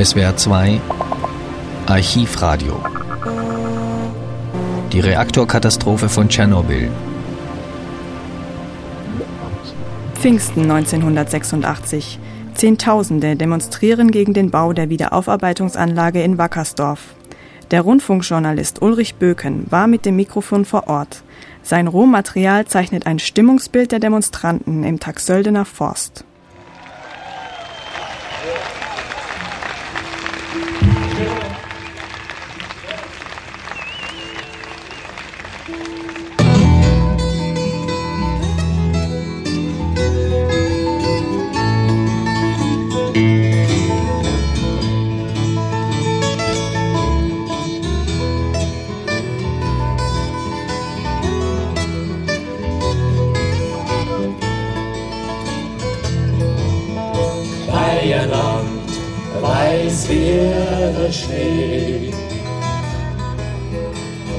SWR 2 Archivradio Die Reaktorkatastrophe von Tschernobyl Pfingsten 1986. Zehntausende demonstrieren gegen den Bau der Wiederaufarbeitungsanlage in Wackersdorf. Der Rundfunkjournalist Ulrich Böken war mit dem Mikrofon vor Ort. Sein Rohmaterial zeichnet ein Stimmungsbild der Demonstranten im Taxöldener Forst.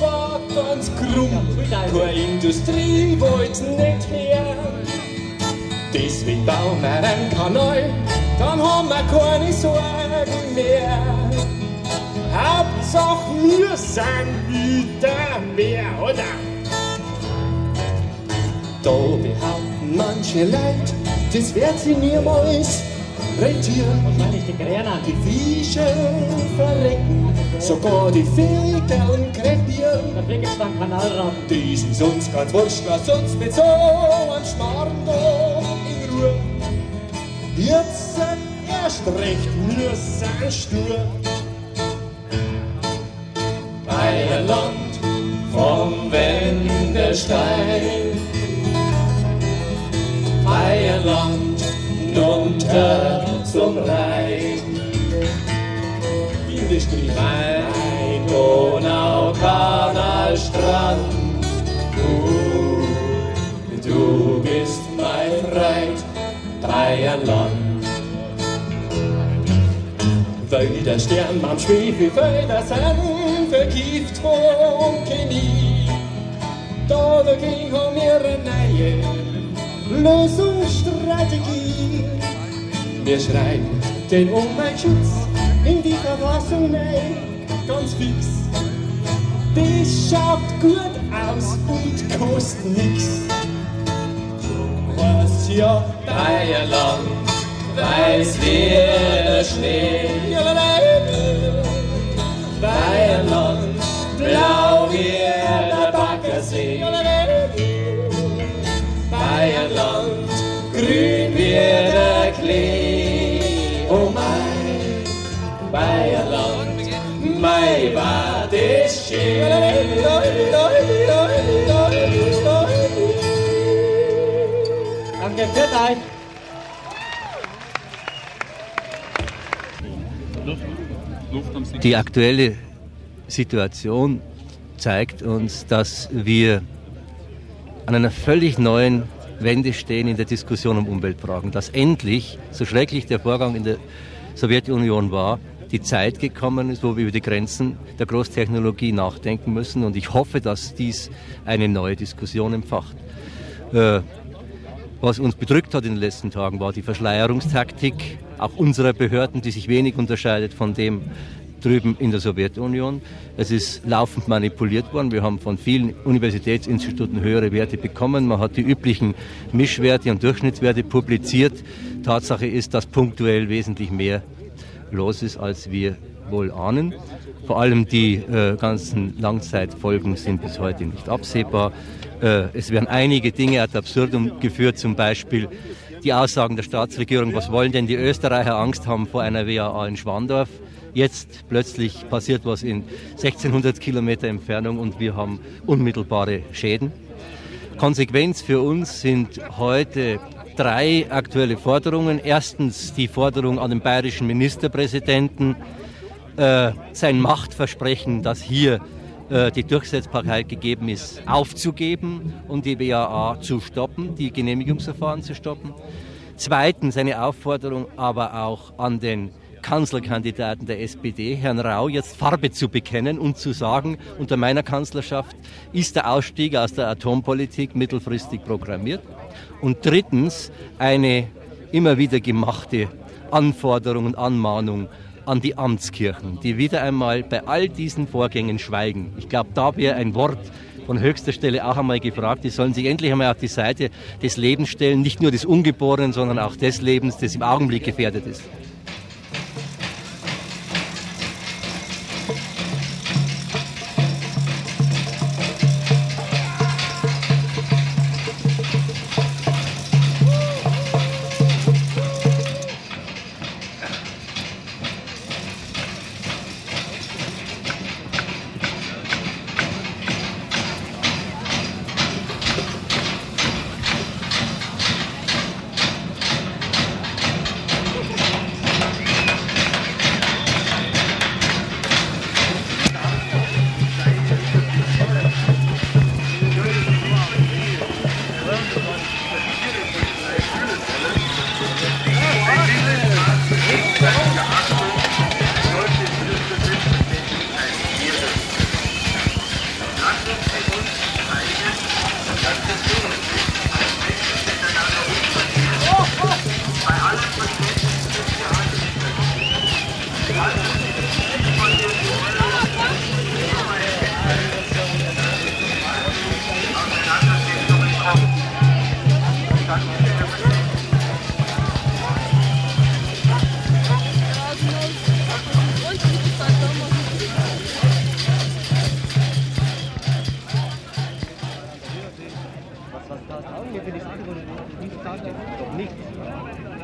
war ganz krumm, keine Industrie wollte nicht her. Deswegen bauen wir einen Kanal, dann haben wir keine Sorgen mehr. Hauptsache wir sind wieder mehr, oder? Da behaupten manche Leute, das wird sie niemals Wahrscheinlich die Krähen. Die Viecher verrecken, sogar die Vögel krepieren. Die sind sonst ganz wurscht, lass uns mit so einem Schmarrn da in Ruhe. Jetzt sind erst recht wir sind stur. Weil der Stern am Schwefelfelder sind vergift von Chemie. Da dagegen haben wir eine neue Lösungsstrategie. Wir schreiben den Umweltschutz in die Verfassung rein, ganz fix. Das schaut gut aus und kostet nix. Was ja Bayerland weiß wie der Schnee. Bayerland blau wie der Baggersee. Bayerland grün wie der Klee. Oh mein Bayerland, mein war das schön. Danke, für Die aktuelle Situation zeigt uns, dass wir an einer völlig neuen Wende stehen in der Diskussion um Umweltfragen. Dass endlich, so schrecklich der Vorgang in der Sowjetunion war, die Zeit gekommen ist, wo wir über die Grenzen der Großtechnologie nachdenken müssen. Und ich hoffe, dass dies eine neue Diskussion empfacht. Äh, was uns bedrückt hat in den letzten Tagen, war die Verschleierungstaktik auch unserer Behörden, die sich wenig unterscheidet von dem, drüben in der Sowjetunion. Es ist laufend manipuliert worden. Wir haben von vielen Universitätsinstituten höhere Werte bekommen. Man hat die üblichen Mischwerte und Durchschnittswerte publiziert. Tatsache ist, dass punktuell wesentlich mehr los ist, als wir wohl ahnen. Vor allem die äh, ganzen Langzeitfolgen sind bis heute nicht absehbar. Äh, es werden einige Dinge ad absurdum geführt, zum Beispiel die Aussagen der Staatsregierung, was wollen denn die Österreicher Angst haben vor einer WAA in Schwandorf? Jetzt plötzlich passiert was in 1600 Kilometer Entfernung und wir haben unmittelbare Schäden. Konsequenz für uns sind heute drei aktuelle Forderungen. Erstens die Forderung an den bayerischen Ministerpräsidenten, äh, sein Machtversprechen, das hier äh, die Durchsetzbarkeit gegeben ist, aufzugeben und die BAA zu stoppen, die Genehmigungsverfahren zu stoppen. Zweitens eine Aufforderung aber auch an den Kanzlerkandidaten der SPD, Herrn Rau, jetzt Farbe zu bekennen und zu sagen, unter meiner Kanzlerschaft ist der Ausstieg aus der Atompolitik mittelfristig programmiert. Und drittens eine immer wieder gemachte Anforderung und Anmahnung an die Amtskirchen, die wieder einmal bei all diesen Vorgängen schweigen. Ich glaube, da wäre ein Wort von höchster Stelle auch einmal gefragt, die sollen sich endlich einmal auf die Seite des Lebens stellen, nicht nur des Ungeborenen, sondern auch des Lebens, das im Augenblick gefährdet ist.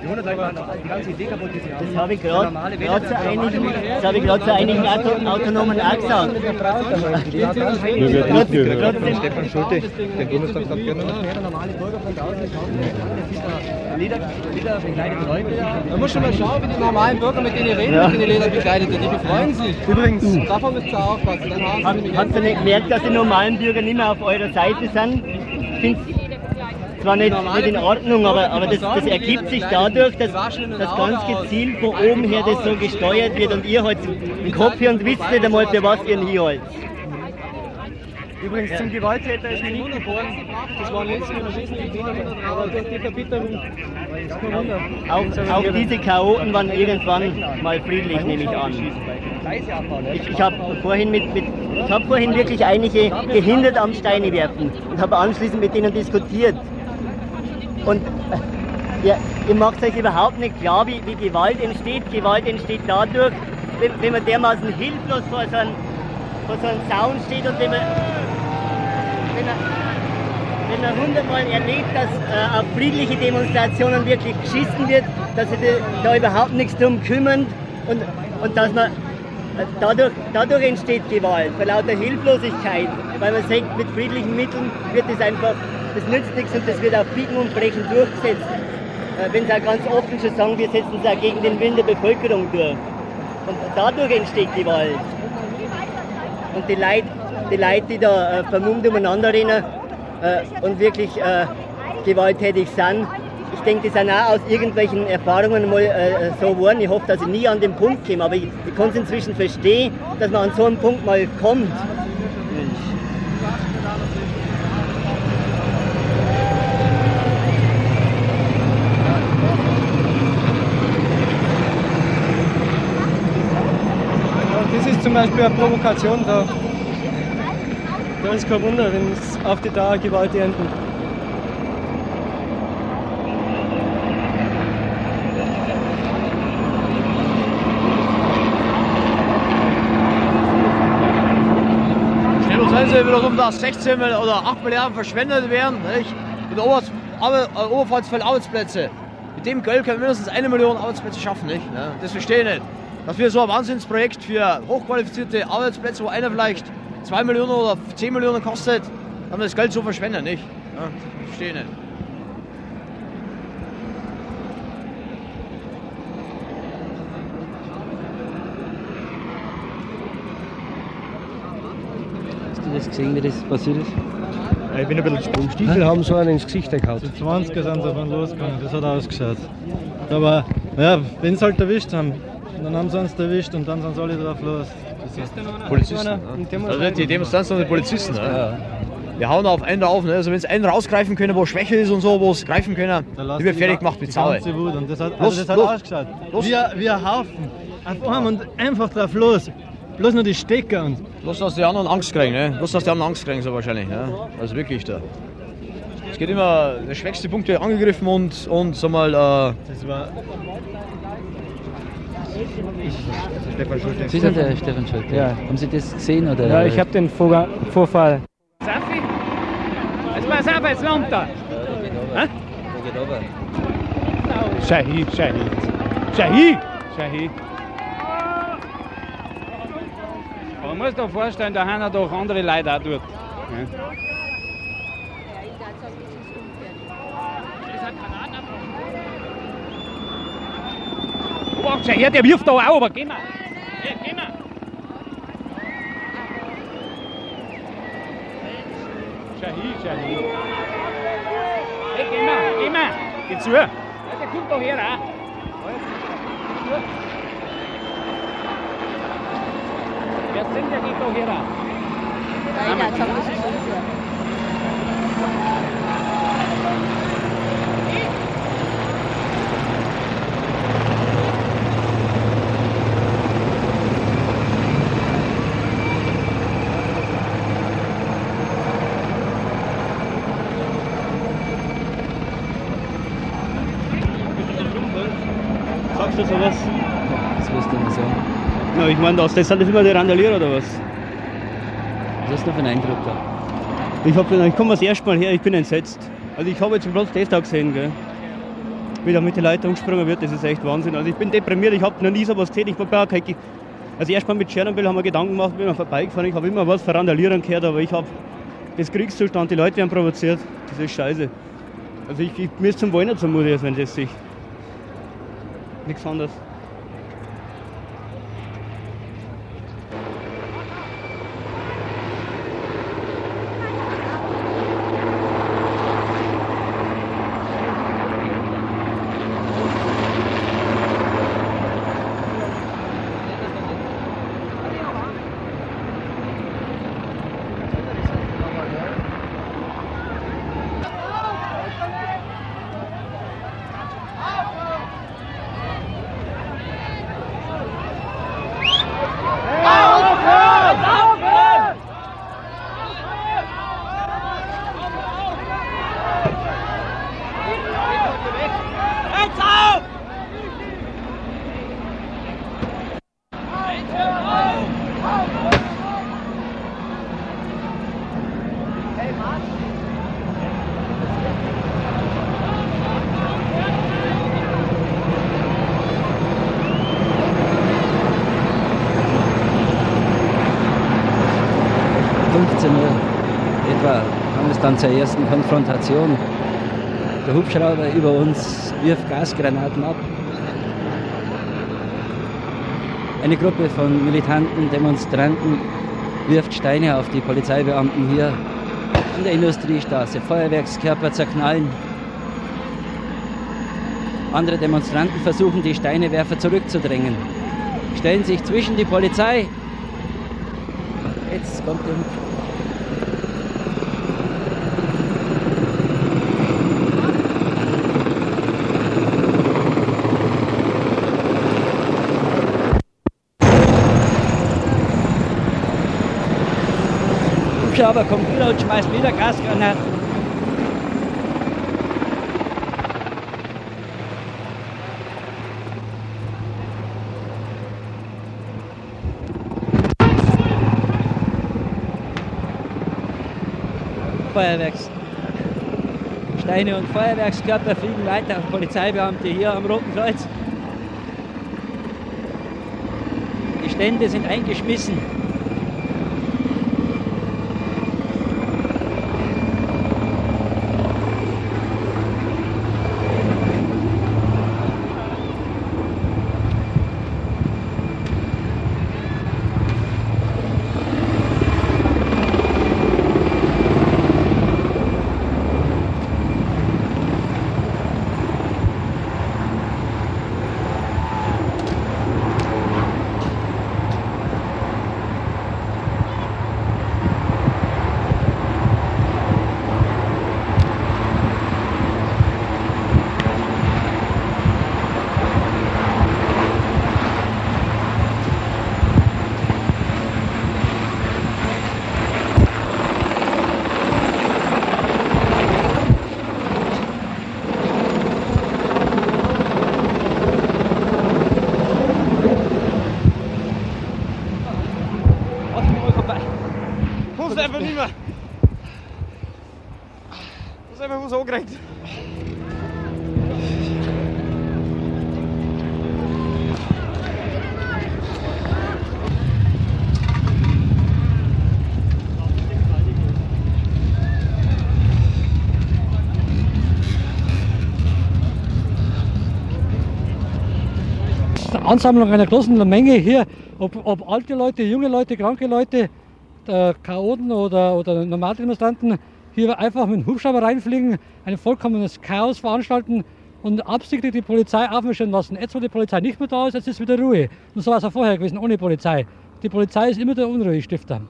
Das habe ich gerade zu einigen, das habe ich gerade zu einigen Auto, Autonomen auch gesagt. Stefan Schulte, den Bundestagsabgeordneten. Man muss schon mal schauen, wie die normalen Bürger mit denen reden, Ja. mit denen Lederbekleideten. Die befreuen sich. Übrigens, Davon müsst ihr aufpassen. Habt ihr nicht gemerkt, dass die normalen Bürger nicht mehr auf eurer Seite sind? Ich finde zwar nicht, nicht in Ordnung, aber, aber das, das ergibt sich dadurch, dass, dass ganz gezielt von oben her das so gesteuert wird und ihr halt den Kopf hier und wisst nicht einmal, für was ihr ihn hier halt. Übrigens zum Gewalttäter ist mir nicht geworden. Das waren Mal wesentlich weniger, aber durch die Verbitterung ist kein Wunder. Auch, auch diese Chaoten waren irgendwann mal friedlich, nehme ich an. Ich, ich habe vorhin, mit, mit, ich hab vorhin wirklich einige gehindert am Steine werfen und habe anschließend mit denen diskutiert. Und äh, ja, ihr macht euch überhaupt nicht klar, wie, wie Gewalt entsteht. Gewalt entsteht dadurch, wenn, wenn man dermaßen hilflos vor so einem, vor so einem Zaun steht und wenn man, wenn man, wenn man hundertmal erlebt, dass äh, auf friedliche Demonstrationen wirklich geschissen wird, dass sich da, überhaupt nichts drum kümmern und, und dass man äh, dadurch, dadurch entsteht Gewalt, vor lauter Hilflosigkeit, weil man sagt, mit friedlichen Mitteln wird es einfach, das nützt nichts und das wird auf Biegen und Brechen durchgesetzt. Äh, wenn sie auch ganz offen schon sagen, wir setzen es auch gegen den Willen der Bevölkerung durch. Und dadurch entsteht Gewalt. Und die Leute, die, Leute, die da äh, vermummt umeinander rennen äh, und wirklich äh, gewalttätig sind, ich denke, die sind auch aus irgendwelchen Erfahrungen mal äh, so geworden. Ich hoffe, dass ich nie an den Punkt komme, aber ich, ich kann es inzwischen verstehen, dass man an so einen Punkt mal kommt. Das ist zum Beispiel eine Provokation da. Da ist kein Wunder, wenn es auf die Dauer Gewalt ernten. Stell uns ein, wenn wieder um das 16 Mil- oder 8 Milliarden verschwendet werden, nicht? Und äh, Oberpfalz Arbeitsplätze. Mit dem Geld können wir mindestens eine Million Arbeitsplätze schaffen, nicht? Das verstehe ich nicht dass wir so ein Wahnsinnsprojekt für hochqualifizierte Arbeitsplätze, wo einer vielleicht 2 Millionen oder 10 Millionen kostet, dann das Geld so verschwenden, nicht? Ja, verstehe nicht. Hast du das gesehen, wie das passiert ist? Ja, ich bin ein bisschen gesprungen. Stiefel haben so einen ins Gesicht gehauen. Die 20er sind davon losgegangen, das hat ausgeschaut. Aber ja, wenn sie halt erwischt haben, dann haben sie uns erwischt und dann sind sie alle drauf los. Polizisten. Ne? Also die Demonstranten sind die Polizisten. Ne? Wir hauen auf einen drauf. Ne? Also wenn sie einen rausgreifen können, wo Schwäche ist und so, wo es greifen können, die wird fertig gemacht mit Zaue. Und das hat, also das hat los, ausgeschaut. Los. Wie ein Haufen. Auf einem und einfach drauf los. Bloß nur die Stecker und. Bloß, dass die anderen Angst kriegen, ne? Bloß, dass die anderen Angst kriegen, so wahrscheinlich, ne? Also wirklich da. Es geht immer, der schwächste Punkt wird angegriffen und, und sag mal, äh, Das war. Stefan Schulte. Sie sind der Stefan Schulte. Ja. Haben Sie das gesehen? Oder? Ja, ich habe den Vorfall. Safi? Jetzt pass auf, jetzt langt er. Wo geht runter? Shahid, Shahid. Shahid! Shahid. Man muss sich vorstellen, da haben doch andere Leute auch dort. Ja. Obacht, her, der wirft da auch, aber geh mal. Hey, geh mal. Shahid, Shahid. Hey, geh mal, geh mal. Geh zu. Ja, der kommt doch her, auch. Wer sind der geht doch her? auch. Nein, das ist unser. Sagst du sowas? Was willst du denn sagen? Na, ich meine, das, das sind das immer die Randalierer oder was? Was hast du für einen Eindruck da? Ich, hab, ich komme das erste Mal her, ich bin entsetzt. Also ich habe jetzt Platz das da gesehen, gell? wie da mit den Leuten umgesprungen wird, das ist echt Wahnsinn. Also ich bin deprimiert, ich habe noch nie sowas gesehen. Ich war gar kein, also erstmal mit Tschernobyl haben wir Gedanken gemacht, bin mal vorbeigefahren. Ich habe immer was von Randalierern gehört, aber ich habe das Kriegszustand, die Leute werden provoziert. Das ist scheiße. Also ich, ich mir ist zum Wollen zumute, wenn das sich. Nichts anderes. 15 Uhr etwa kam es dann zur ersten Konfrontation. Der Hubschrauber über uns wirft Gasgranaten ab. Eine Gruppe von militanten Demonstranten wirft Steine auf die Polizeibeamten hier an der Industriestraße. Feuerwerkskörper zerknallen. Andere Demonstranten versuchen, die Steinewerfer zurückzudrängen. Stellen sich zwischen die Polizei. Jetzt kommt Hubschrauber. Hubschrauber kommt wieder und schmeißt wieder Gasgranaten. Feuerwerks. Steine und Feuerwerkskörper fliegen weiter Polizeibeamte hier am Roten Kreuz. Die Stände sind eingeschmissen. vorbei. Muss einfach nicht mehr. Muss einfach was angeregt. Ansammlung einer großen Menge hier, ob, ob alte Leute, junge Leute, kranke Leute, äh, Chaoten oder, oder Normaldemonstranten hier einfach mit dem Hubschrauber reinfliegen, ein vollkommenes Chaos veranstalten und absichtlich die Polizei aufmischen lassen. Jetzt, wo die Polizei nicht mehr da ist, jetzt ist wieder Ruhe. Und so war es auch vorher gewesen, ohne Polizei. Die Polizei ist immer der Unruhestifter.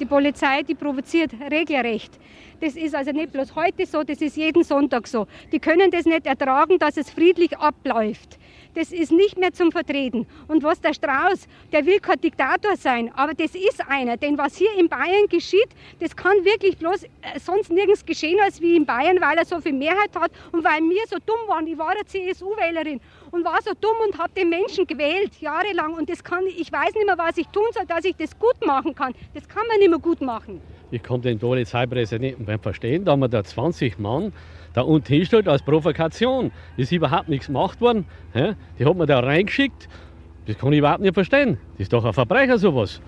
Die Polizei, die provoziert regelrecht. Das ist also nicht bloß heute so, das ist jeden Sonntag so. Die können das nicht ertragen, dass es friedlich abläuft. Das ist nicht mehr zum Vertreten. Und was der Strauß, der will kein Diktator sein, aber das ist einer. Denn was hier in Bayern geschieht, das kann wirklich bloß äh, sonst nirgends geschehen als wie in Bayern, weil er so viel Mehrheit hat und weil wir so dumm waren. Ich war eine CSU-Wählerin und war so dumm und habe den Menschen gewählt, jahrelang. Und das kann, ich weiß nicht mehr, was ich tun soll, dass ich das gut machen kann. Das kann man nicht mehr gut machen. Ich kann den Polizeipräsidenten beim Verstehen, da haben wir da 20 Mann da unten hinstellt als Provokation. Ist überhaupt nichts gemacht worden. Die hat man da reingeschickt. Das kann ich überhaupt nicht verstehen. Das ist doch ein Verbrecher sowas.